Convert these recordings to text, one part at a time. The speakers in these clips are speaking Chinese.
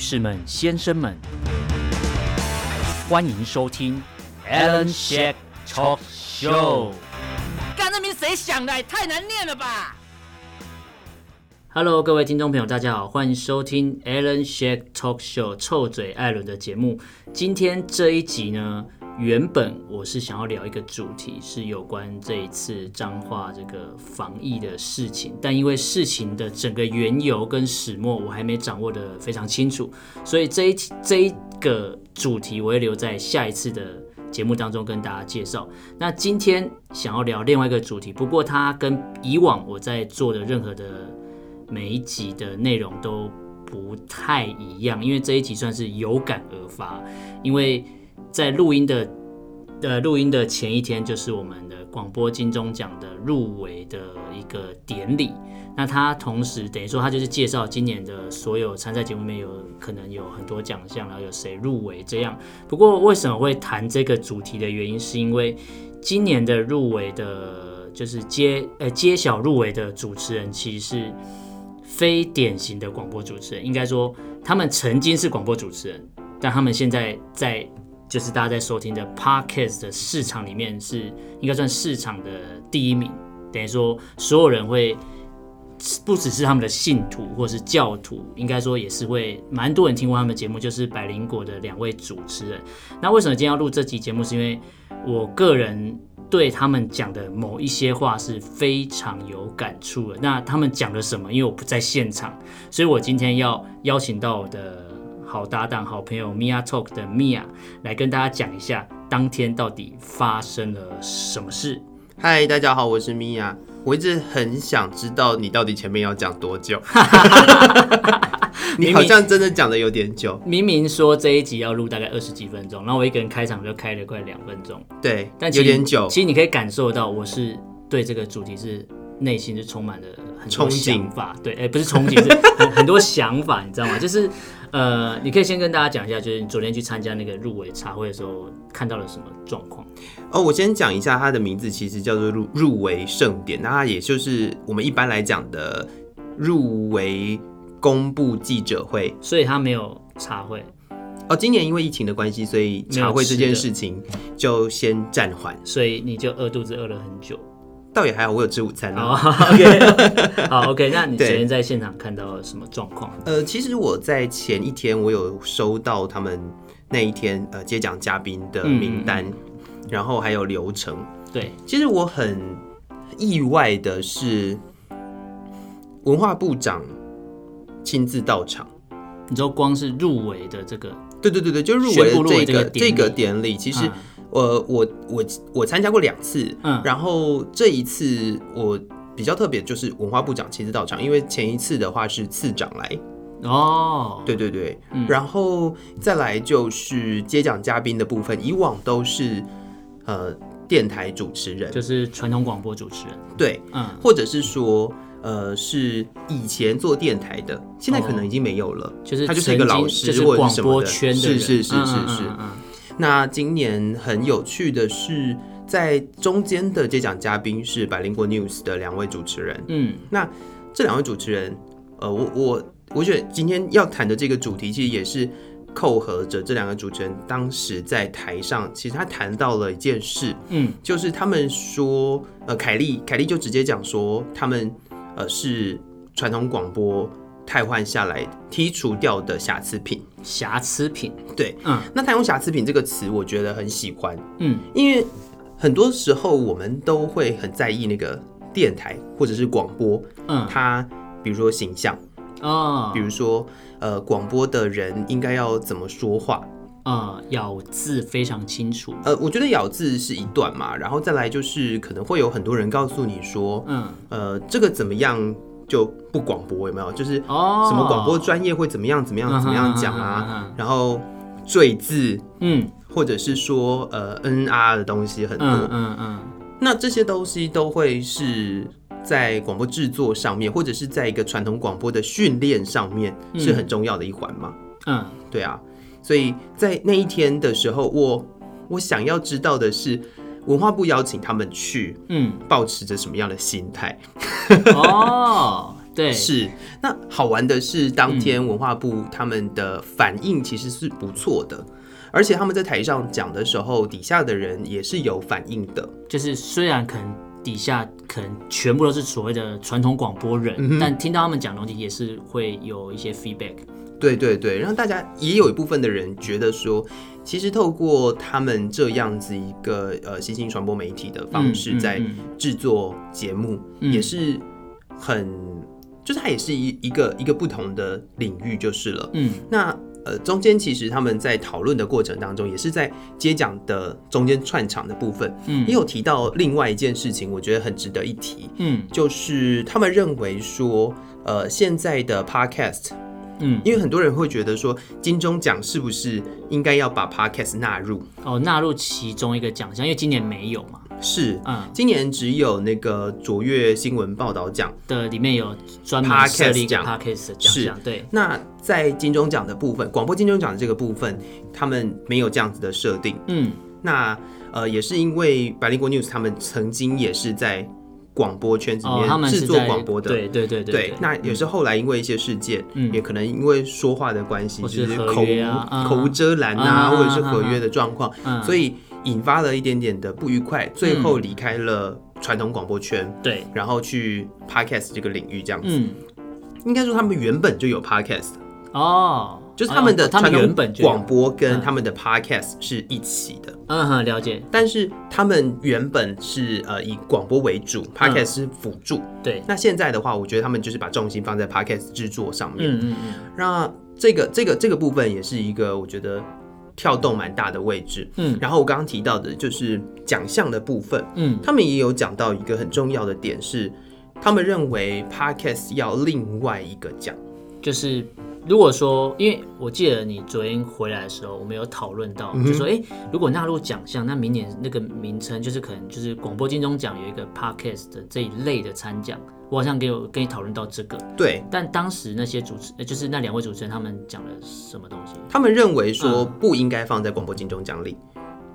士们、先生们，欢迎收听 Alan Shake Talk Show。干那名谁想的？太难念了吧！Hello，各位听众朋友，大家好，欢迎收听 Alan Shake Talk Show 臭嘴艾伦的节目。今天这一集呢，原本我是想要聊一个主题，是有关这一次彰化这个防疫的事情，但因为事情的整个缘由跟始末我还没掌握得非常清楚，所以这一这一个主题我会留在下一次的节目当中跟大家介绍。那今天想要聊另外一个主题，不过它跟以往我在做的任何的每一集的内容都不太一样，因为这一集算是有感而发，因为。在录音的呃录音的前一天，就是我们的广播金钟奖的入围的一个典礼。那他同时等于说，他就是介绍今年的所有参赛节目里面有可能有很多奖项，然后有谁入围这样。不过为什么会谈这个主题的原因，是因为今年的入围的，就是揭呃揭晓入围的主持人，其实是非典型的广播主持人。应该说，他们曾经是广播主持人，但他们现在在。就是大家在收听的 Podcast 的市场里面是应该算市场的第一名，等于说所有人会不只是他们的信徒或是教徒，应该说也是会蛮多人听过他们节目，就是百灵果的两位主持人。那为什么今天要录这集节目？是因为我个人对他们讲的某一些话是非常有感触的。那他们讲了什么？因为我不在现场，所以我今天要邀请到我的。好搭档、好朋友 Mia Talk 的 Mia 来跟大家讲一下当天到底发生了什么事。嗨，大家好，我是 Mia。我一直很想知道你到底前面要讲多久。你好像真的讲的有点久。明明说这一集要录大概二十几分钟，然后我一个人开场就开了快两分钟。对，但有点久。其实你可以感受到，我是对这个主题是内心是充满了很多想法。对，哎、欸，不是憧憬，是很 很多想法，你知道吗？就是。呃，你可以先跟大家讲一下，就是你昨天去参加那个入围茶会的时候看到了什么状况？哦，我先讲一下，它的名字其实叫做入入围盛典，那它也就是我们一般来讲的入围公布记者会，所以它没有茶会。哦，今年因为疫情的关系，所以茶会这件事情就先暂缓，所以你就饿肚子饿了很久。倒也还好，我有吃午餐哦。Oh, OK，好 OK。那你昨天在现场看到了什么状况？呃，其实我在前一天我有收到他们那一天呃接奖嘉宾的名单，嗯，然后还有流程。对，其实我很意外的是，文化部长亲自到场。你知道，光是入围的这个，对对对对，就入围的这个这个典礼，其实。嗯呃，我我我参加过两次，嗯，然后这一次我比较特别，就是文化部长亲自到场，因为前一次的话是次长来，哦，对对对，嗯，然后再来就是接奖嘉宾的部分，以往都是呃电台主持人，就是传统广播主持人，对，嗯，或者是说呃是以前做电台的，现在可能已经没有了，就是他就是一个老师，就是广播圈的人，是是是是是。嗯嗯嗯那今年很有趣的是，在中间的接奖嘉宾是百灵果 News 的两位主持人。嗯，那这两位主持人，呃，我我我觉得今天要谈的这个主题，其实也是扣合着这两个主持人当时在台上，其实他谈到了一件事，嗯，就是他们说，呃，凯莉凯莉就直接讲说，他们呃是传统广播。汰换下来剔除掉的瑕疵品，瑕疵品，对，嗯，那他用瑕疵品这个词，我觉得很喜欢，嗯，因为很多时候我们都会很在意那个电台或者是广播，嗯，它比如说形象。啊，比如说呃，广播的人应该要怎么说话。啊，嗯，咬字非常清楚，呃，我觉得咬字是一段嘛，然后再来就是可能会有很多人告诉你说，嗯，呃，这个怎么样？就不广播有没有？就是什么广播专业会怎么样怎么样怎么样讲啊？然后赘字，嗯，或者是说呃 N R 的东西很多，嗯嗯，那这些东西都会是在广播制作上面，或者是在一个传统广播的训练上面是很重要的一环嘛。嗯，对啊，所以在那一天的时候，我我想要知道的是。文化部邀请他们去，嗯，保持着什么样的心态？哦，对，是。那好玩的是，当天文化部他们的反应其实是不错的，嗯、而且他们在台上讲的时候，底下的人也是有反应的。就是虽然可能底下可能全部都是所谓的传统广播人，嗯、但听到他们讲东西也是会有一些 feedback。对对对，让大家也有一部分的人觉得说，其实透过他们这样子一个呃新兴传播媒体的方式在制作节目，也是很，就是它也是一一个一个不同的领域就是了。嗯，那呃中间其实他们在讨论的过程当中，也是在接讲的中间串场的部分，嗯，也有提到另外一件事情，我觉得很值得一提，嗯，就是他们认为说，呃现在的 podcast。嗯，因为很多人会觉得说，金钟奖是不是应该要把 Podcast 纳入？哦，纳入其中一个奖项，因为今年没有嘛。是，嗯，今年只有那个卓越新闻报道奖的里面有专门设立奖，Podcast 的奖项。对，那在金钟奖的部分，广播金钟奖的这个部分，他们没有这样子的设定。嗯，那呃，也是因为百灵国 News 他们曾经也是在。广播圈子里面制作广播的，对对对对，那也是后来因为一些事件，也可能因为说话的关系，就是口无口无遮拦啊，或者是合约的状况，所以引发了一点点的不愉快，最后离开了传统广播圈，对，然后去 podcast 这个领域这样子。应该说他们原本就有 podcast 哦。就是他们的他们原本广播跟他们的 podcast 是一起的，嗯哼，了解。但是他们原本是呃以广播为主，podcast 是辅助。对。那现在的话，我觉得他们就是把重心放在 podcast 制作上面。嗯嗯嗯。那这个这个这个部分也是一个我觉得跳动蛮大的位置。嗯。然后我刚刚提到的就是奖项的部分，嗯，他们也有讲到一个很重要的点是，他们认为 podcast 要另外一个奖，就是。如果说，因为我记得你昨天回来的时候，我们有讨论到，就说，哎、欸，如果纳入奖项，那明年那个名称就是可能就是广播金钟奖有一个 podcast 的这一类的参奖，我好像给我跟你讨论到这个，对。但当时那些主持，就是那两位主持人，他们讲了什么东西？他们认为说不应该放在广播金钟奖里。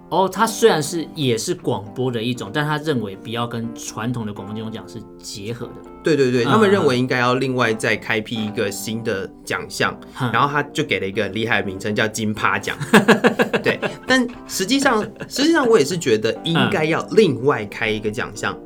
哦，他虽然是也是广播的一种，但他认为不要跟传统的广播金钟奖是结合的。对对对，他们认为应该要另外再开辟一个新的奖项，嗯、然后他就给了一个很厉害的名称叫金趴奖。对，但实际上 实际上我也是觉得应该要另外开一个奖项。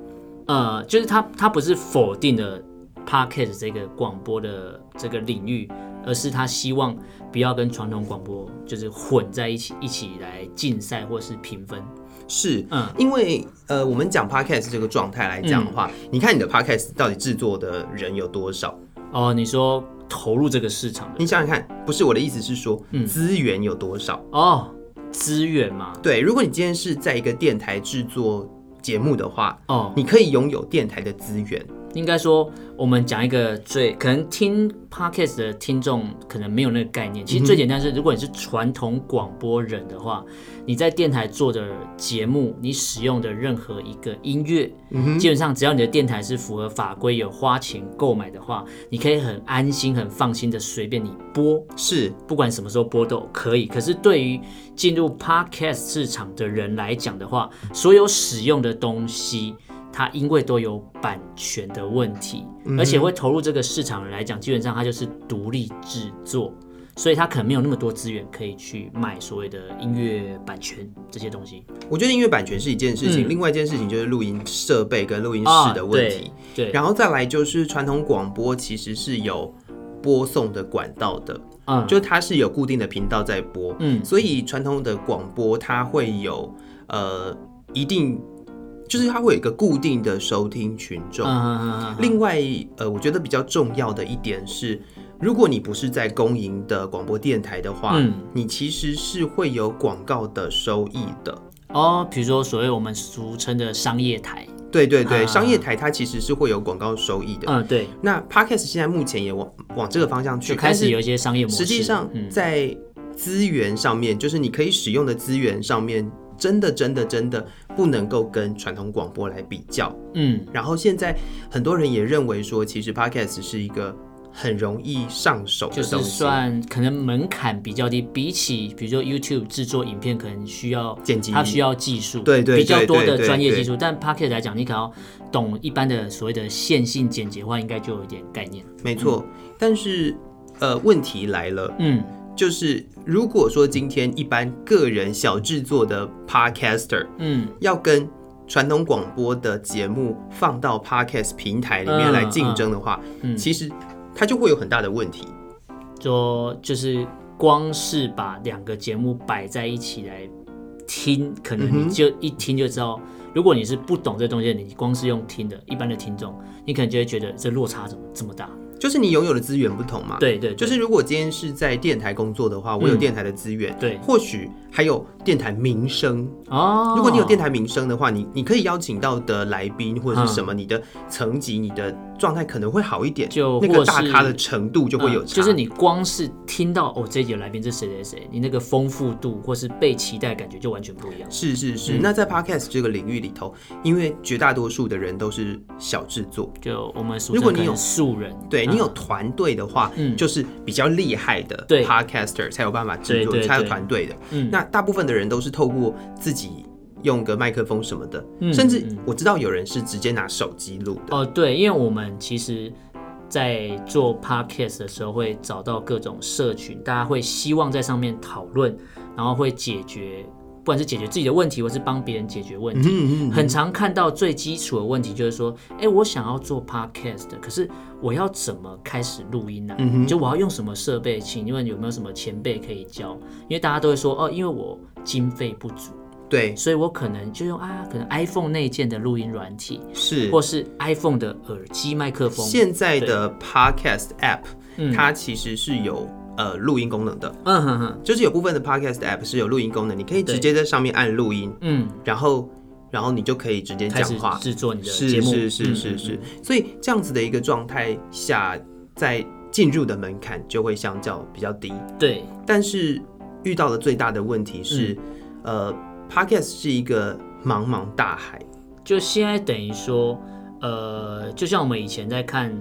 呃，就是他他不是否定了 Podcast 这个广播的这个领域。而是他希望不要跟传统广播就是混在一起，一起来竞赛或是评分。是，嗯，因为呃，我们讲 podcast 这个状态来讲的话，嗯、你看你的 podcast 到底制作的人有多少？哦，你说投入这个市场的，你想想看，不是我的意思是说，资源有多少？哦，资源嘛，对，如果你今天是在一个电台制作节目的话，哦，你可以拥有电台的资源。应该说，我们讲一个最可能听 podcast 的听众可能没有那个概念。其实最简单是，如果你是传统广播人的话，你在电台做的节目，你使用的任何一个音乐，基本上只要你的电台是符合法规、有花钱购买的话，你可以很安心、很放心的随便你播，是不管什么时候播都可以。可是对于进入 podcast 市场的人来讲的话，所有使用的东西。它因为都有版权的问题，而且会投入这个市场来讲，基本上它就是独立制作，所以它可能没有那么多资源可以去卖所谓的音乐版权这些东西。我觉得音乐版权是一件事情，嗯、另外一件事情就是录音设备跟录音室的问题。啊、对，对，然后再来就是传统广播其实是有播送的管道的，嗯，就它是有固定的频道在播，嗯，所以传统的广播它会有呃一定。就是它会有一个固定的收听群众。另外，呃，我觉得比较重要的一点是，如果你不是在公营的广播电台的话，嗯，你其实是会有广告的收益的。哦，比如说所谓我们俗称的商业台。对对对，商业台它其实是会有广告收益的。嗯，对。那 Podcast 现在目前也往往这个方向去，开始有一些商业模式。实际上，在资源上面，就是你可以使用的资源上面。真的，真的，真的不能够跟传统广播来比较。嗯，然后现在很多人也认为说，其实 Podcast 是一个很容易上手，就是算可能门槛比较低，比起比如说 YouTube 制作影片，可能需要剪辑，它需要技术，对对，比较多的专业技术。但 Podcast 来讲，你可能要懂一般的所谓的线性剪辑的话，应该就有一点概念。没错，嗯、但是呃，问题来了，嗯，就是如果说今天一般个人小制作的 Podcaster，嗯，要跟传统广播的节目放到 Podcast 平台里面来竞争的话，嗯，嗯其实它就会有很大的问题。说就是光是把两个节目摆在一起来听，可能你就一听就知道，如果你是不懂这东西，你光是用听的，一般的听众，你可能就会觉得这落差怎么这么大。就是你拥有的资源不同嘛，对，对对，就是如果今天是在电台工作的话，我有电台的资源，嗯、对，或许还有电台名声。哦。如果你有电台名声的话，你你可以邀请到的来宾或者是什么，你的层级、你的状态可能会好一点，就那个大咖的程度就会有差。嗯、就是你光是听到哦这一节来宾是谁谁谁，你那个丰富度或是被期待感觉就完全不一样。是是是。嗯、那在 Podcast 这个领域里头，因为绝大多数的人都是小制作，就我们如果你有素人，对你有团队。的话，嗯，就是比较厉害的 podcaster 才有办法制作，才有团队的。嗯，那大部分的人都是透过自己用个麦克风什么的，甚至我知道有人是直接拿手机录的。哦，对，因为我们其实，在做 podcast 的时候，会找到各种社群，大家会希望在上面讨论，然后会解决。不管是解决自己的问题，或是帮别人解决问题，嗯嗯嗯、很常看到最基础的问题就是说，哎，我想要做 podcast，可是我要怎么开始录音呢、就我要用什么设备？请问有没有什么前辈可以教？因为大家都会说，哦，因为我经费不足，对，所以我可能就用啊，可能 iPhone 内建的录音软体，是，或是 iPhone 的耳机麦克风。现在的 podcast app，对它其实是有。呃，录音功能的，嗯哼哼，就是有部分的 podcast app 是有录音功能，你可以直接在上面按录音，嗯，然后，然后你就可以直接讲话，制作你的节目，是是是是是，嗯、所以这样子的一个状态下，在进入的门槛就会相较比较低，对，但是遇到的最大的问题是，嗯、呃，podcast 是一个茫茫大海，就现在等于说，呃，就像我们以前在看。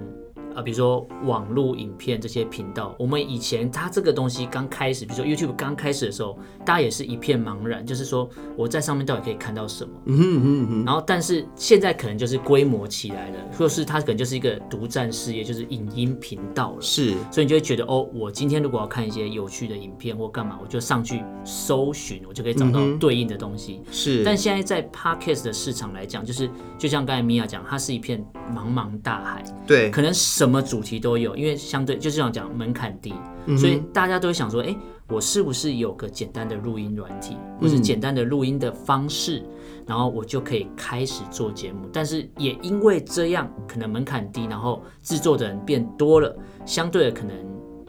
啊，比如说网络影片这些频道，我们以前它这个东西刚开始，比如说 YouTube 刚开始的时候，大家也是一片茫然，就是说我在上面到底可以看到什么？嗯嗯嗯。然后，但是现在可能就是规模起来了，或是它可能就是一个独占事业，就是影音频道了。是，所以你就会觉得哦，我今天如果要看一些有趣的影片或干嘛，我就上去搜寻，我就可以找到对应的东西。是。但现在在 Podcast 的市场来讲，就是就像刚才米娅讲，它是一片茫茫大海。对。可能什么主题都有，因为相对就是这样讲，门槛低，嗯、所以大家都会想说，哎、欸，我是不是有个简单的录音软体，或是简单的录音的方式，嗯、然后我就可以开始做节目？但是也因为这样，可能门槛低，然后制作的人变多了，相对的可能，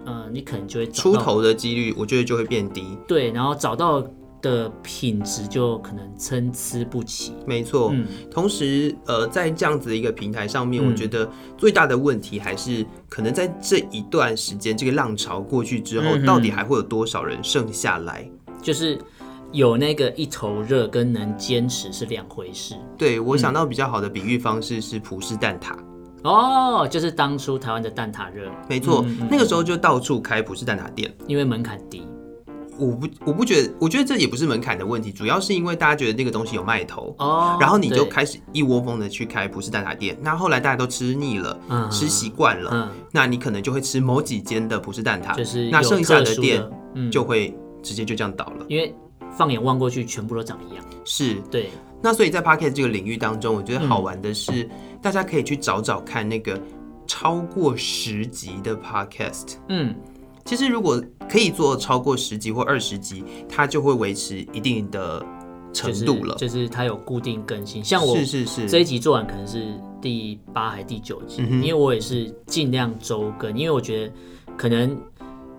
呃，你可能就会出头的几率，我觉得就会变低。对，然后找到。的品质就可能参差不齐。没错，嗯，同时，呃，在这样子的一个平台上面，嗯、我觉得最大的问题还是可能在这一段时间，这个浪潮过去之后，嗯、到底还会有多少人剩下来？就是有那个一头热跟能坚持是两回事。对，我想到比较好的比喻方式是普式蛋挞。哦，就是当初台湾的蛋挞热。没错，嗯嗯那个时候就到处开普式蛋挞店，因为门槛低。我不，我不觉得，我觉得这也不是门槛的问题，主要是因为大家觉得那个东西有卖头哦，然后你就开始一窝蜂的去开葡式蛋挞店，那后来大家都吃腻了，嗯、吃习惯了，嗯、那你可能就会吃某几间的葡式蛋挞，就是那剩下的店就会直接就这样倒了，嗯、因为放眼望过去，全部都长一样。是，对。那所以在 Podcast 这个领域当中，我觉得好玩的是，嗯、大家可以去找找看那个超过十集的 Podcast，嗯。其实，如果可以做超过十集或二十集，它就会维持一定的程度了。就是它有固定更新，像我是是是这一集做完可能是第八还第九集，因为我也是尽量周更，因为我觉得可能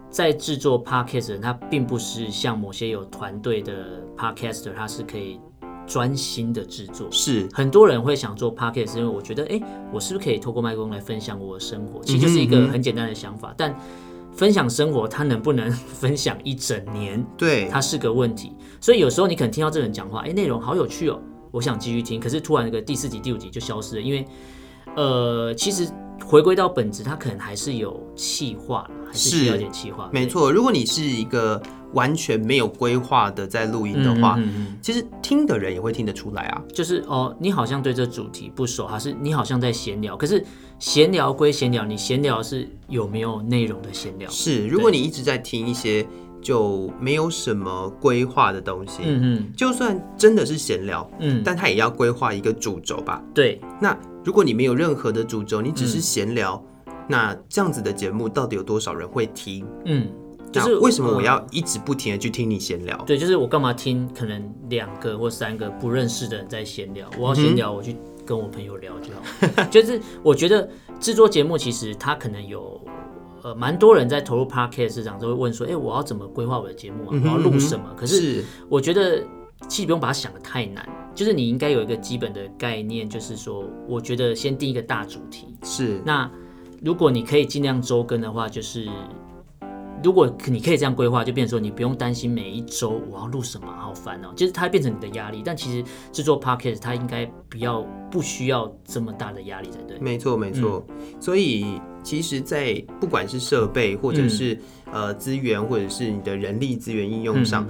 在制作 Podcast 的人，他并不是像某些有团队的 Podcaster，他是可以专心的制作。是很多人会想做 Podcast，因为我觉得，哎，我是不是可以透过麦克风来分享我的生活？其实就是一个很简单的想法，但。分享生活，他能不能 分享一整年？对，它是个问题。所以有时候你可能听到这人讲话，哎，内容好有趣哦，我想继续听。可是突然那个第四集、第五集就消失了，因为呃，其实回归到本质，他可能还是有气化，还是需要点气化。没错，如果你是一个完全没有规划的在录音的话，嗯嗯嗯，其实听的人也会听得出来啊。就是哦，你好像对这主题不熟，还是你好像在闲聊？可是闲聊归闲聊，你闲聊是有没有内容的闲聊？是，如果你一直在听一些就没有什么规划的东西，嗯嗯，就算真的是闲聊，嗯，但他也要规划一个主轴吧？对。那如果你没有任何的主轴，你只是闲聊，嗯，那这样子的节目到底有多少人会听？嗯。就是为什么我要一直不停的去听你闲聊？对，就是我干嘛听可能两个或三个不认识的人在闲聊？我要闲聊，我去跟我朋友聊就好。就是我觉得制作节目其实他可能有呃蛮多人在投入 Podcast 市场都会问说，哎，我要怎么规划我的节目啊？我要录什么？可是我觉得其实不用把它想的太难，就是你应该有一个基本的概念，就是说，我觉得先定一个大主题。是。那如果你可以尽量周更的话，就是。如果你可以这样规划，就变成说你不用担心每一周我要录什么，好烦哦。就是它变成你的压力，但其实制作 podcast 它应该不要不需要这么大的压力才对。没错，没错。嗯、所以其实，在不管是设备或者是、嗯、呃资源，或者是你的人力资源应用上，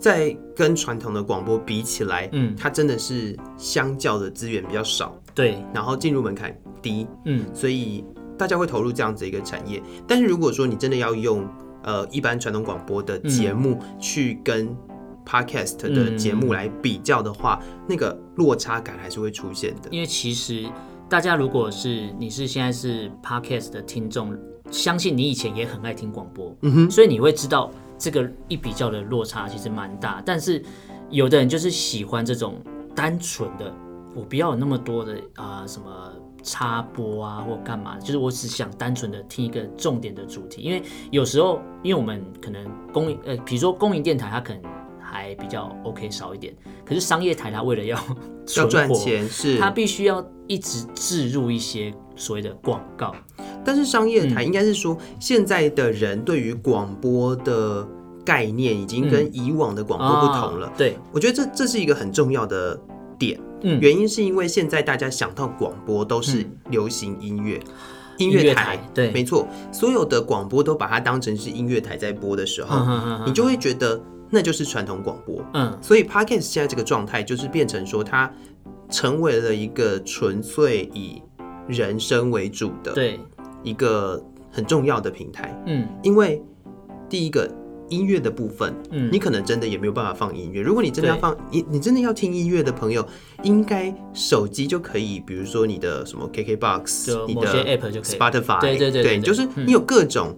在跟传统的广播比起来，嗯，它真的是相较的资源比较少。对，然后进入门槛低，嗯，所以大家会投入这样子一个产业。但是如果说你真的要用呃，一般传统广播的节目去跟 podcast 的节目来比较的话，嗯，那个落差感还是会出现的。因为其实大家如果是你是现在是 podcast 的听众，相信你以前也很爱听广播，嗯哼，所以你会知道这个一比较的落差其实蛮大。但是有的人就是喜欢这种单纯的，我不要有那么多的啊，呃，什么。插播啊，或干嘛？就是我只想单纯的听一个重点的主题，因为有时候，因为我们可能公呃，比如说公营电台，它可能还比较 OK 少一点，可是商业台它为了要 要赚钱，是它必须要一直置入一些所谓的广告。但是商业台应该是说，现在的人对于广播的概念已经跟以往的广播不同了。嗯哦、对，我觉得这这是一个很重要的点。嗯，原因是因为现在大家想到广播都是流行音乐，嗯、音乐台，台，对，没错，所有的广播都把它当成是音乐台在播的时候，嗯嗯嗯嗯、你就会觉得那就是传统广播。嗯，所以 Podcast 现在这个状态就是变成说，它成为了一个纯粹以人声为主的，对，一个很重要的平台。嗯，因为第一个。音乐的部分，嗯，你可能真的也没有办法放音乐。如果你真的要放，你你真的要听音乐的朋友，应该手机就可以，比如说你的什么 KKBOX，你的 App 就可以，Spotify，对对对，对，就是你有各种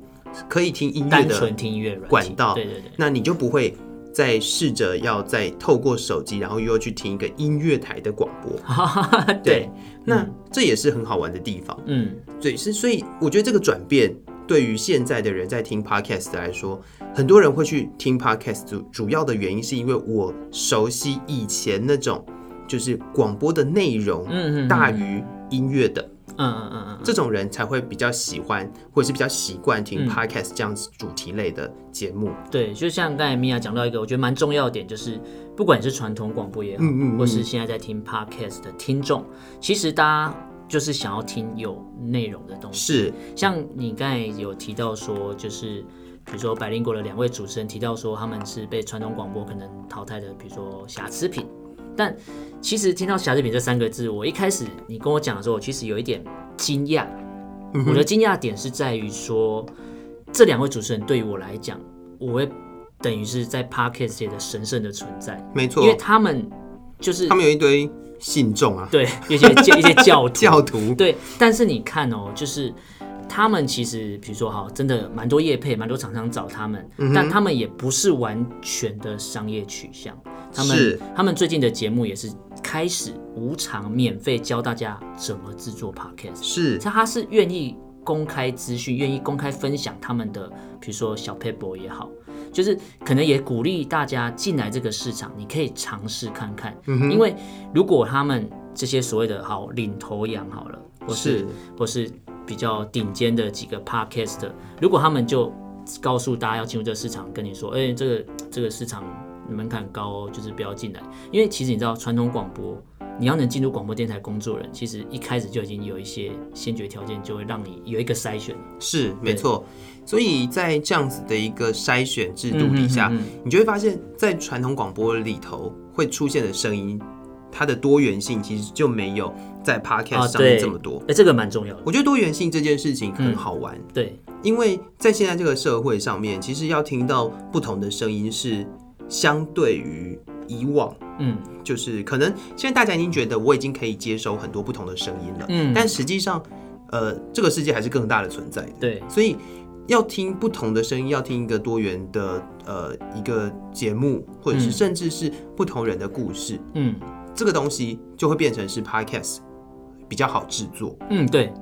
可以听音乐的纯听音乐管道，对对对，那你就不会再试着要再透过手机，然后又要去听一个音乐台的广播，对，对，那这也是很好玩的地方，嗯，对，是所以我觉得这个转变。对于现在的人在听 podcast 来说，很多人会去听 podcast，主主要的原因是因为我熟悉以前那种就是广播的内容大于音乐的，嗯嗯嗯嗯，这种人才会比较喜欢或者是比较习惯听 podcast 这样子主题类的节目。对，就像刚才米娅讲到一个我觉得蛮重要的点，就是不管是传统广播也好，或是现在在听 podcast 的听众，其实大家。就是想要听有内容的东西，是像你刚才有提到说，就是比如说百灵果的两位主持人提到说，他们是被传统广播可能淘汰的，比如说瑕疵品。但其实听到瑕疵品这三个字，我一开始你跟我讲的时候，我其实有一点惊讶。我的惊讶点是在于说，这两位主持人对于我来讲，我会等于是在 Podcast 界的神圣的存在。没错，因为他们就是他们有一堆。信众啊，对，一些一些教徒，教徒，对。但是你看哦，就是他们其实，比如说哈，真的蛮多业配，蛮多厂商找他们，嗯，但他们也不是完全的商业取向。他们他们最近的节目也是开始无偿免费教大家怎么制作 Podcast，是，他是愿意公开资讯，愿意公开分享他们的，比如说小撇步也好。就是可能也鼓励大家进来这个市场，你可以尝试看看，因为如果他们这些所谓的好领头羊好了，或是或是比较顶尖的几个 podcast，如果他们就告诉大家要进入这个市场，跟你说，哎，这个这个市场门槛高哦，就是不要进来，因为其实你知道传统广播你要能进入广播电台工作人，其实一开始就已经有一些先决条件，就会让你有一个筛选。是，没错。所以在这样子的一个筛选制度底下，嗯哼嗯哼，你就会发现，在传统广播里头会出现的声音，它的多元性其实就没有在 Podcast 上面这么多。哎、啊欸，这个蛮重要的。我觉得多元性这件事情很好玩。嗯、对，因为在现在这个社会上面，其实要听到不同的声音是相对于以往，嗯，就是可能现在大家已经觉得我已经可以接收很多不同的声音了，嗯，但实际上，呃，这个世界还是更大的存在的。对，所以。要听不同的声音，要听一个多元的呃一个节目，或者是甚至是不同人的故事，嗯，这个东西就会变成是 podcast 比较好制作，嗯，对，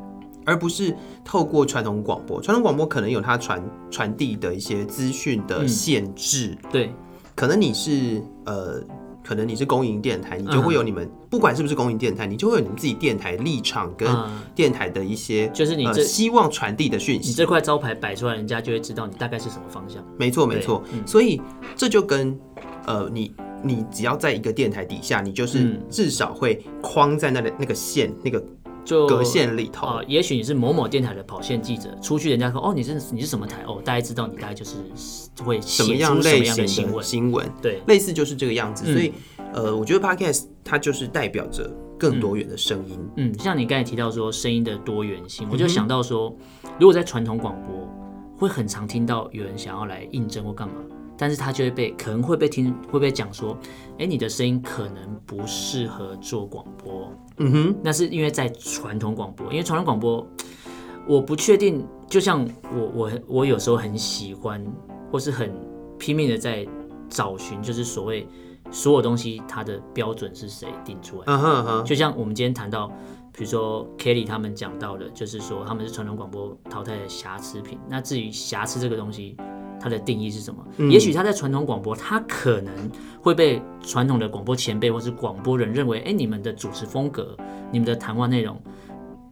而不是透过传统广播。传统广播可能有它传传递的一些资讯的限制，嗯，对，可能你是呃。可能你是公营电台，你就会有你们、嗯、不管是不是公营电台，你就会有你们自己电台立场跟电台的一些，就是你这、呃、希望传递的讯息。你这块招牌摆出来，人家就会知道你大概是什么方向。没错，没错。嗯、所以这就跟呃，你你只要在一个电台底下，你就是至少会框在那个那个线那个。就隔线里头啊、呃，也许你是某某电台的跑线记者，出去人家说哦，你是你是什么台哦，大家知道你大概就是会写出什么样的新闻新闻，对，类似就是这个样子。嗯、所以呃，我觉得 Podcast 它就是代表着更多元的声音嗯。嗯，像你刚才提到说声音的多元性，我就想到说，如果在传统广播，会很常听到有人想要来应征或干嘛。但是他就会被可能会被听会被讲说，哎，你的声音可能不适合做广播。嗯哼，那是因为在传统广播，因为传统广播，我不确定。就像我我我有时候很喜欢，或是很拼命的在找寻，就是所谓所有东西它的标准是谁定出来的。嗯哼哼。就像我们今天谈到，比如说 Kelly 他们讲到的，就是说他们是传统广播淘汰的瑕疵品。那至于瑕疵这个东西。它的定义是什么？嗯、也许他在传统广播，他可能会被传统的广播前辈或是广播人认为，哎、欸，你们的主持风格、你们的谈话内容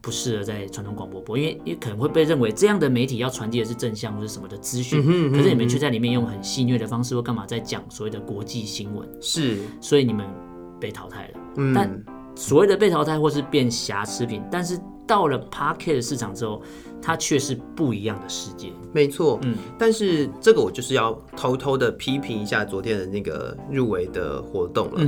不适合在传统广播播，因为也可能会被认为这样的媒体要传递的是正向或者什么的资讯，嗯哼嗯哼，可是你们却在里面用很戏谑的方式或干嘛在讲所谓的国际新闻，是，所以你们被淘汰了。嗯、但所谓的被淘汰或是变瑕疵品，但是到了 Podcast 市场之后。它却是不一样的世界，没错。嗯，但是这个我就是要偷偷的批评一下昨天的那个入围的活动了。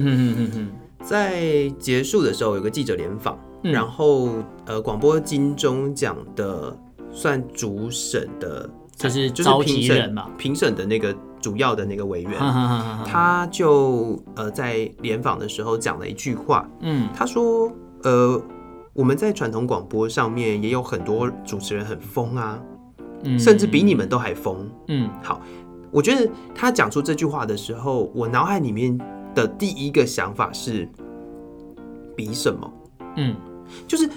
在结束的时候有个记者联访，嗯、然后呃，广播金钟奖的算主审的，就是就是评审嘛，评审的那个主要的那个委员，他就呃在联访的时候讲了一句话，嗯，他说呃。我们在传统广播上面也有很多主持人很疯啊，嗯，甚至比你们都还疯。嗯，好，我觉得他讲出这句话的时候，我脑海里面的第一个想法是比什么？嗯，就是。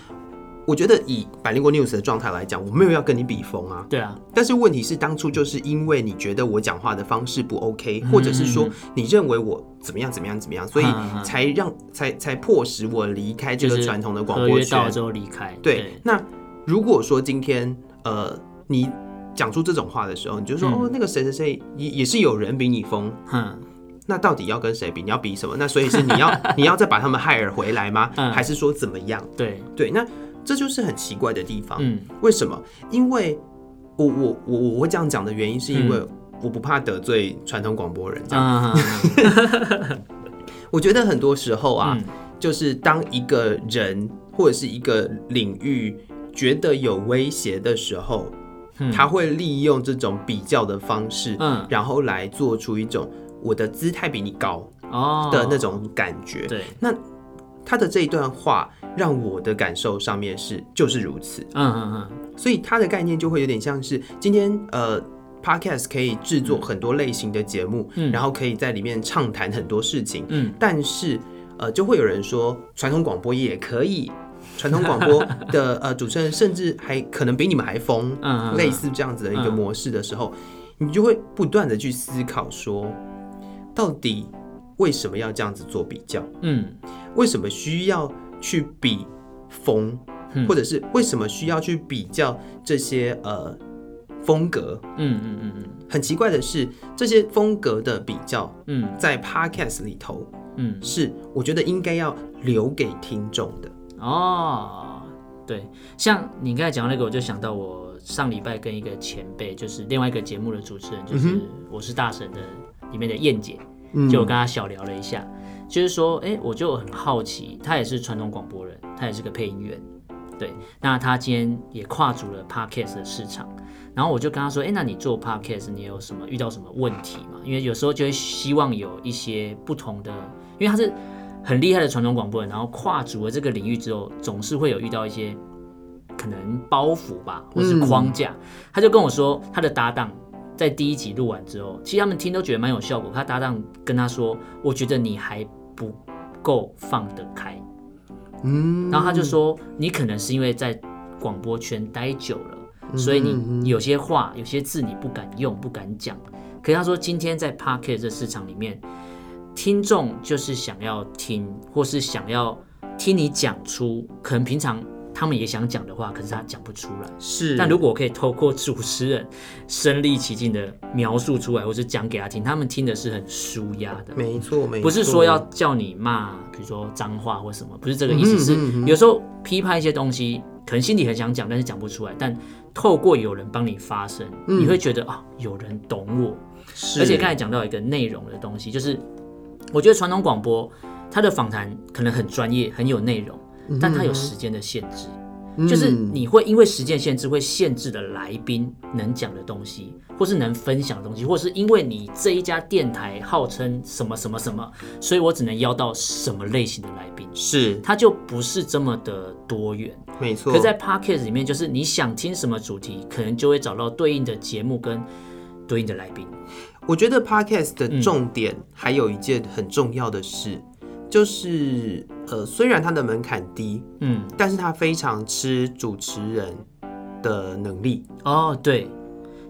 我觉得以百灵国 News 的状态来讲，我没有要跟你比疯啊。对啊。但是问题是，当初就是因为你觉得我讲话的方式不 OK，或者是说你认为我怎么样怎么样怎么样，所以才让才才迫使我离开这个传统的广播圈。到之后离开。对。那如果说今天呃你讲出这种话的时候，你就说哦那个谁谁谁也也是有人比你疯。嗯。那到底要跟谁比？你要比什么？那所以是你要 你要再把他们 hire 回来吗？还是说怎么样？对对。那。这就是很奇怪的地方。嗯，为什么？因为我我我我会这样讲的原因，是因为我不怕得罪传统广播人。这样，我觉得很多时候啊，就是当一个人或者是一个领域觉得有威胁的时候，他会利用这种比较的方式，嗯，然后来做出一种我的姿态比你高哦的那种感觉。对，那。他的这一段话让我的感受上面是就是如此，嗯嗯嗯，所以他的概念就会有点像是今天呃，Podcast 可以制作很多类型的节目，嗯，然后可以在里面畅谈很多事情，嗯，但是呃，就会有人说传统广播也可以，传统广播的呃主持人甚至还可能比你们还疯，嗯，类似这样子的一个模式的时候，你就会不断的去思考说，到底。为什么要这样子做比较？嗯，为什么需要去比风，或者是为什么需要去比较这些呃风格？嗯嗯嗯嗯。很奇怪的是，这些风格的比较，嗯，在 Podcast 里头，嗯，是我觉得应该要留给听众的。哦，对，像你刚才讲那个，我就想到我上礼拜跟一个前辈，就是另外一个节目的主持人，就是《我是大神》的里面的燕姐，嗯、就我跟他小聊了一下，就是说，哎，我就很好奇，他也是传统广播人，他也是个配音员，对，那他今天也跨足了 Podcast 的市场，然后我就跟他说，哎，那你做 Podcast，你有什么遇到什么问题吗？因为有时候就会希望有一些不同的，因为他是。很厉害的传统广播人，然后跨足了这个领域之后，总是会有遇到一些可能包袱吧，或是框架。嗯、他就跟我说，他的搭档在第一集录完之后，其实他们听都觉得蛮有效果。他搭档跟他说：“我觉得你还不够放得开。”嗯，然后他就说：“你可能是因为在广播圈待久了，所以你有些话、有些字你不敢用、不敢讲。可是他说，今天在 Podcast 这市场里面。”听众就是想要听，或是想要听你讲出可能平常他们也想讲的话，可是他讲不出来。是，但如果我可以透过主持人身临其境的描述出来，或是讲给他听，他们听的是很舒压的。没错，没错，不是说要叫你骂，比如说脏话或什么，不是这个意思。是有时候批判一些东西，可能心里很想讲，但是讲不出来。但透过有人帮你发声，你会觉得啊，有人懂我。是，而且刚才讲到一个内容的东西，就是。我觉得传统广播，它的访谈可能很专业、很有内容，但它有时间的限制，嗯、就是你会因为时间限制，会限制了来宾能讲的东西，或是能分享的东西，或是因为你这一家电台号称什么什么什么，所以我只能邀到什么类型的来宾，是。它就不是这么的多元，没错。可在 Podcast 里面，就是你想听什么主题，可能就会找到对应的节目跟对应的来宾。我觉得 Podcast 的重点还有一件很重要的事，嗯、就是呃，虽然它的门槛低，嗯，但是它非常吃主持人的能力。哦，对，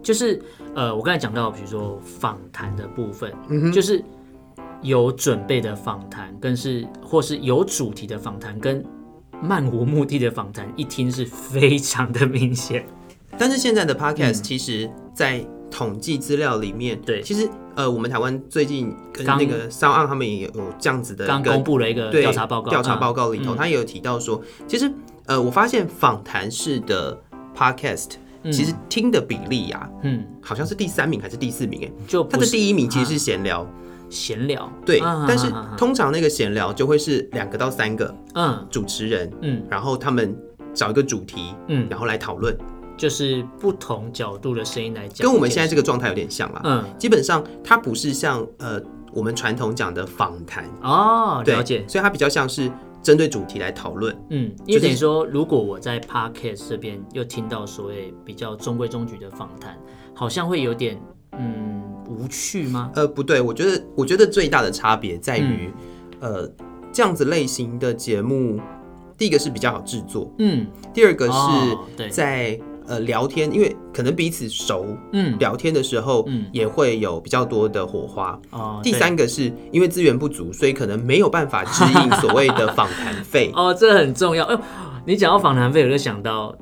就是呃，我刚才讲到，比如说访谈的部分，嗯，就是有准备的访谈，跟是或是有主题的访谈，跟漫无目的的访谈，一听是非常的明显。但是现在的 Podcast，其实，在统计资料里面，对，其实呃，我们台湾最近跟那个 SoundOn 他们也有这样子的刚公布了一个调查报告，调查报告里头，他也有提到说，其实呃，我发现访谈式的 Podcast 其实听的比例呀，嗯，好像是第三名还是第四名？哎，就他的第一名其实是闲聊，闲聊，对，但是通常那个闲聊就会是两个到三个，嗯，主持人，嗯，然后他们找一个主题，嗯，然后来讨论。就是不同角度的声音来讲，跟我们现在这个状态有点像啦。嗯，基本上它不是像呃我们传统讲的访谈哦，了解，所以它比较像是针对主题来讨论。嗯，因为等于说，如果我在 Podcast 这边又听到所谓比较中规中矩的访谈，好像会有点嗯无趣吗？呃，不对，我觉得我觉得最大的差别在于，嗯、呃，这样子类型的节目，第一个是比较好制作，嗯，第二个是在、哦。呃，聊天，因为可能彼此熟，嗯，聊天的时候，嗯，也会有比较多的火花。哦，第三个是因为资源不足，所以可能没有办法支应所谓的访谈费。哦，这很重要。哎，你讲到访谈费，我就想到，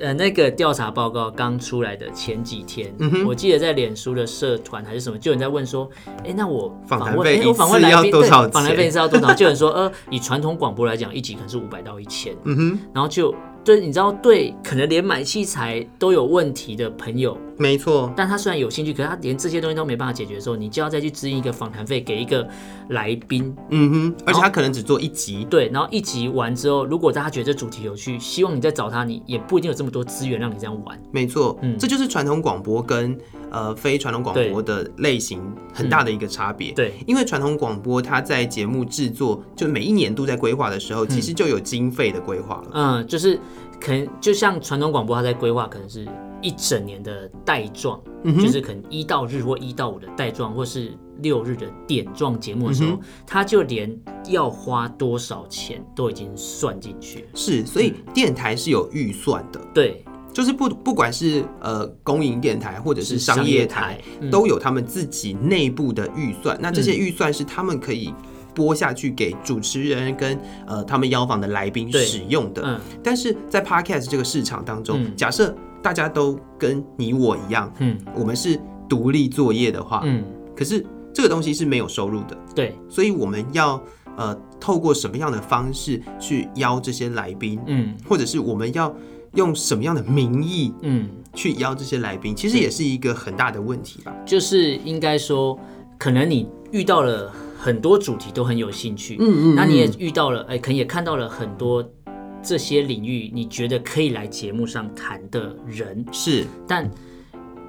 呃，那个调查报告刚出来的前几天，嗯，我记得在脸书的社团还是什么，就有人在问说，哎，那我访谈费，我访问来宾多少？访谈费是要多少？就有人说，呃，以传统广播来讲，一集可能是五百到一千。嗯哼，然后就。对，你知道，对，可能连买器材都有问题的朋友，没错。但他虽然有兴趣，可是他连这些东西都没办法解决的时候，你就要再去支应一个访谈费给一个来宾。嗯哼，而且他可能只做一集。对，然后一集完之后，如果大家觉得这主题有趣，希望你再找他，你也不一定有这么多资源让你这样玩。没错，嗯，这就是传统广播跟呃非传统广播的类型很大的一个差别。对，因为传统广播它在节目制作，就每一年都在规划的时候，其实就有经费的规划了。嗯，就是。可能就像传统广播，它在规划可能是一整年的带状，嗯、就是可能一到日或一到五的带状，或是六日的点状节目的时候，它、嗯、哼就连要花多少钱都已经算进去。是，所以电台是有预算的。嗯、对，就是不不管是呃公营电台或者是商业台，业台嗯、都有他们自己内部的预算。那这些预算是他们可以。播下去给主持人跟呃他们邀访的来宾使用的，嗯、但是在 Podcast 这个市场当中，嗯、假设大家都跟你我一样，嗯，我们是独立作业的话，嗯，可是这个东西是没有收入的，对，所以我们要呃透过什么样的方式去邀这些来宾，嗯，或者是我们要用什么样的名义，嗯，去邀这些来宾，其实也是一个很大的问题吧。就是应该说，可能你遇到了很多主题都很有兴趣，嗯嗯，那你也遇到了，哎、欸，可能也看到了很多这些领域你觉得可以来节目上谈的人，是，但。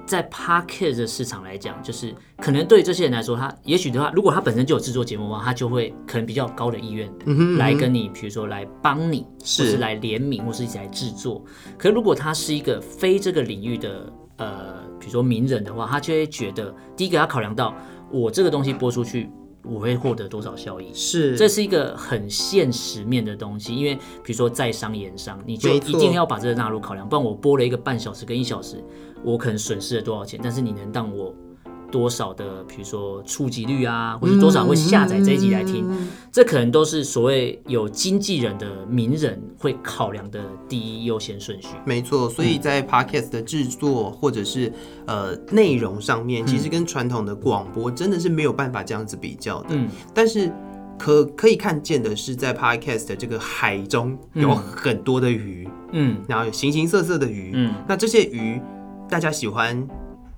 在 Podcast 的市场来讲，就是可能对这些人来说，他也许的话，如果他本身就有制作节目的话，他就会可能比较高的意愿来跟你，比如说来帮你，或是来联名，或是一起来制作。可是如果他是一个非这个领域的，呃，比如说名人的话，他就会觉得，第一个要考量到我这个东西播出去。我会获得多少效益？是，这是一个很现实面的东西。因为比如说在商言商，你就一定要把这个纳入考量，不然我播了一个半小时跟一小时，我可能损失了多少钱？但是你能让我。多少的，比如说触及率啊，或者多少会下载这一集来听，嗯，这可能都是所谓有经纪人的名人会考量的第一优先顺序。没错，所以在 Podcast 的制作或者是呃内容上面，其实跟传统的广播真的是没有办法这样子比较的。嗯，但是可可以看见的是，在 Podcast 的这个海中有很多的鱼，嗯，然后有形形色色的鱼，嗯，那这些鱼大家喜欢。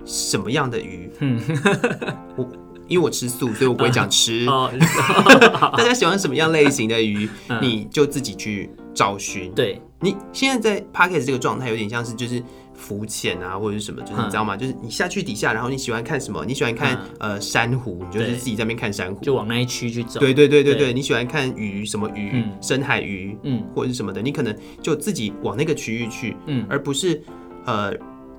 什么样的鱼？嗯，我因为我吃素，所以我不会讲吃。大家喜欢什么样类型的鱼，你就自己去找寻。对，你现在在 Podcast 这个状态，有点像是就是浮潜啊，或者是什么，就是你知道吗？就是你下去底下，然后你喜欢看什么？你喜欢看呃珊瑚，你就是自己在那边看珊瑚，就往那一区去走。对对对对对，你喜欢看鱼，什么鱼？深海鱼，嗯，或者是什么的，你可能就自己往那个区域去，嗯，而不是呃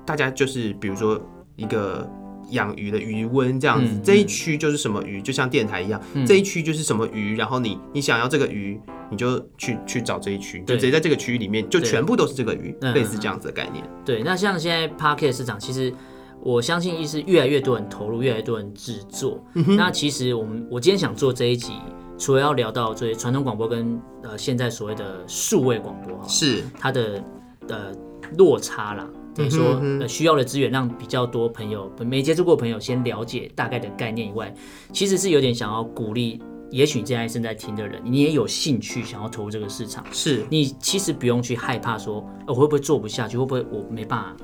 大家就是比如说。一个养鱼的鱼温这样子，嗯、这一区就是什么鱼，就像电台一样，嗯、这一区就是什么鱼，然后你你想要这个鱼，你就去去找这一区，就直接在这个区域里面，就全部都是这个鱼，类似这样子的概念。对，那像现在 Parket 市场，其实我相信意思越来越多人投入，越来越多人制作。嗯、那其实我们我今天想做这一集，除了要聊到这些传统广播跟呃现在所谓的数位广播，是它的呃落差啦。等于说，呃，需要的资源让比较多朋友没接触过朋友先了解大概的概念以外，其实是有点想要鼓励，也许你现在正在听的人，你也有兴趣想要投入这个市场，是你其实不用去害怕说，我会不会做不下去，会不会我没办法，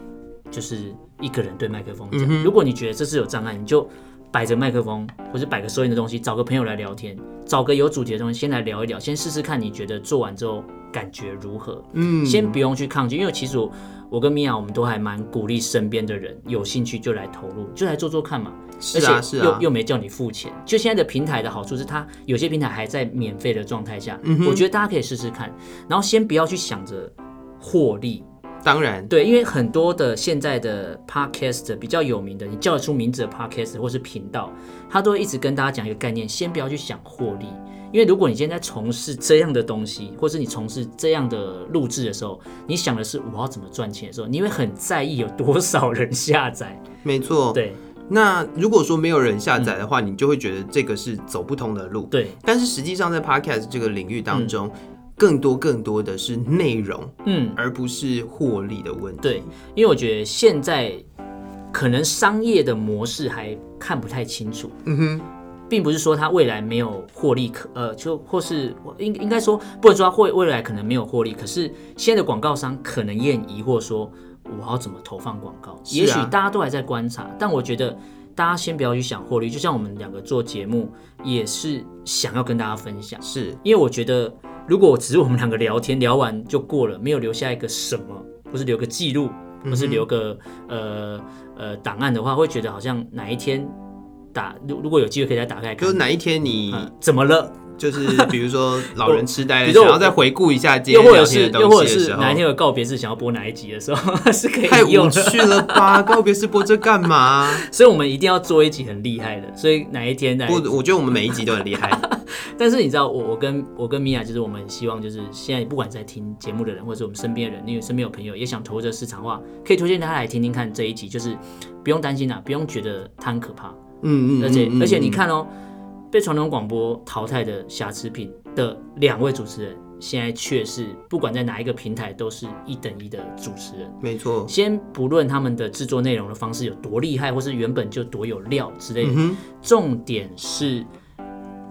就是一个人对麦克风讲。如果你觉得这是有障碍，你就摆着麦克风，或者摆个收音的东西，找个朋友来聊天，找个有主题的东西先来聊一聊，先试试看，你觉得做完之后感觉如何？嗯，先不用去抗拒，因为其实我。我跟米娅，我们都还蛮鼓励身边的人有兴趣就来投入，就来做做看嘛。是啊，是啊，又又没叫你付钱。就现在的平台的好处是，它有些平台还在免费的状态下，嗯，我觉得大家可以试试看。然后先不要去想着获利。当然，对，因为很多的现在的 podcast 比较有名的，你叫得出名字的 podcast 或是频道，他都会一直跟大家讲一个概念：先不要去想获利。因为如果你现在在从事这样的东西，或是你从事这样的录制的时候，你想的是我要怎么赚钱的时候，你会很在意有多少人下载。没错，对。那如果说没有人下载的话，嗯，你就会觉得这个是走不通的路。对。但是实际上在 Podcast 这个领域当中，嗯，更多更多的是内容，嗯，而不是获利的问题。对，因为我觉得现在可能商业的模式还看不太清楚。嗯哼。并不是说它未来没有获利可呃，就或是应应该说不能说它会未来可能没有获利，可是现在的广告商可能也很疑惑说我要怎么投放广告？也许大家都还在观察，但我觉得大家先不要去想获利，就像我们两个做节目也是想要跟大家分享，是因为我觉得如果只是我们两个聊天聊完就过了，没有留下一个什么，或是留个记录，或是留个呃呃档案的话，会觉得好像哪一天。打如如果有机会可以再打开看，就是哪一天你、嗯、怎么了？就是 比如说老人痴呆了，想要再回顾一下今天又或者是又或者是哪一天有告别式想要播哪一集的时候，是可以太无趣了吧？告别式播这干嘛？所以我们一定要做一集很厉害的。所以哪一天呢？我我觉得我们每一集都很厉害。但是你知道，我我跟我跟米娅，就是我们很希望，就是现在不管在听节目的人，或者是我们身边的人，因为身边有朋友也想投入这市场的话，可以推荐他来听听看这一集。就是不用担心啊，不用觉得他很可怕。嗯嗯，而且而且你看哦，被传统广播淘汰的瑕疵品的两位主持人，现在却是不管在哪一个平台都是一等一的主持人。没错，先不论他们的制作内容的方式有多厉害，或是原本就多有料之类的，重点是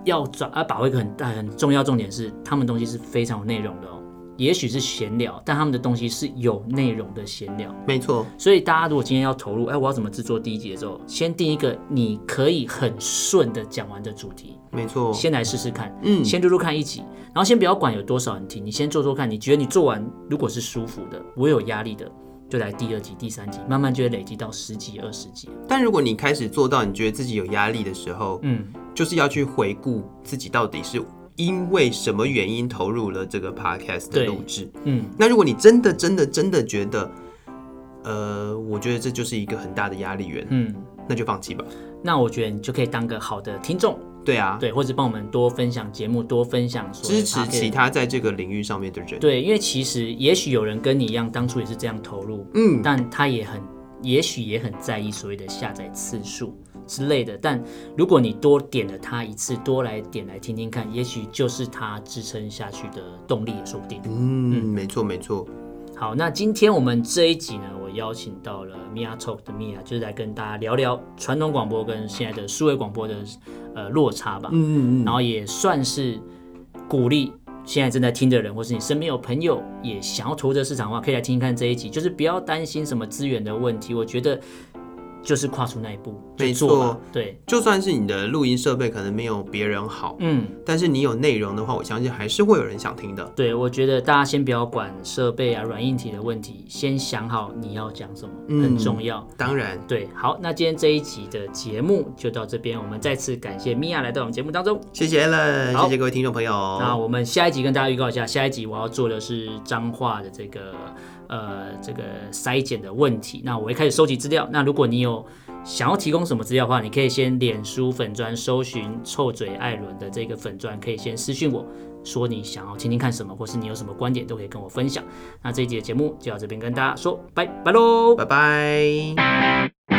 要抓啊，把握一个很大很重要重点是，他们东西是非常有内容的哦。也许是闲聊，但他们的东西是有内容的闲聊。没错。所以大家如果今天要投入，哎，我要怎么制作第一集的时候，先定一个你可以很顺的讲完的主题。没错。先来试试看，嗯，先录录看一集，然后先不要管有多少人听，你先做做看，你觉得你做完如果是舒服的，不会有压力的。就来第二集、第三集，慢慢就会累积到十集、二十集。但如果你开始做到你觉得自己有压力的时候，嗯，就是要去回顾自己到底是因为什么原因投入了这个 podcast 的录制。嗯，那如果你真的、真的、真的觉得，呃，我觉得这就是一个很大的压力源，嗯，那就放弃吧。那我觉得你就可以当个好的听众。对啊，对，或者帮我们多分享节目，多分享支持其他在这个领域上面的人。对，因为其实也许有人跟你一样，当初也是这样投入，嗯，但他也很，也许也很在意所谓的下载次数之类的。但如果你多点了它一次，多来点来听听看，也许就是它支撑下去的动力也说不定。嗯，嗯，没错没错。好，那今天我们这一集呢，我邀请到了 Mia Talk 的 Mia，就是来跟大家聊聊传统广播跟现在的数位广播的。呃，落差吧，嗯嗯嗯，然后也算是鼓励现在正在听的人，或是你身边有朋友也想要投入这市场的话，可以来听听看这一集，就是不要担心什么资源的问题，我觉得。就是跨出那一步，没错，对，就算是你的录音设备可能没有别人好，嗯，但是你有内容的话，我相信还是会有人想听的。对，我觉得大家先不要管设备啊、软硬体的问题，先想好你要讲什么，嗯，很重要。当然，对，好，那今天这一集的节目就到这边，我们再次感谢 Mia 来到我们节目当中，谢谢 Alan，谢谢各位听众朋友。那我们下一集跟大家预告一下，下一集我要做的是彰化的这个呃这个筛检的问题，那我会开始收集资料。那如果你有想要提供什么资料的话，你可以先脸书粉砖搜寻臭嘴艾伦的这个粉砖，可以先私讯我说你想要听听看什么，或是你有什么观点都可以跟我分享。那这一集的节目就到这边跟大家说拜拜喽，拜拜。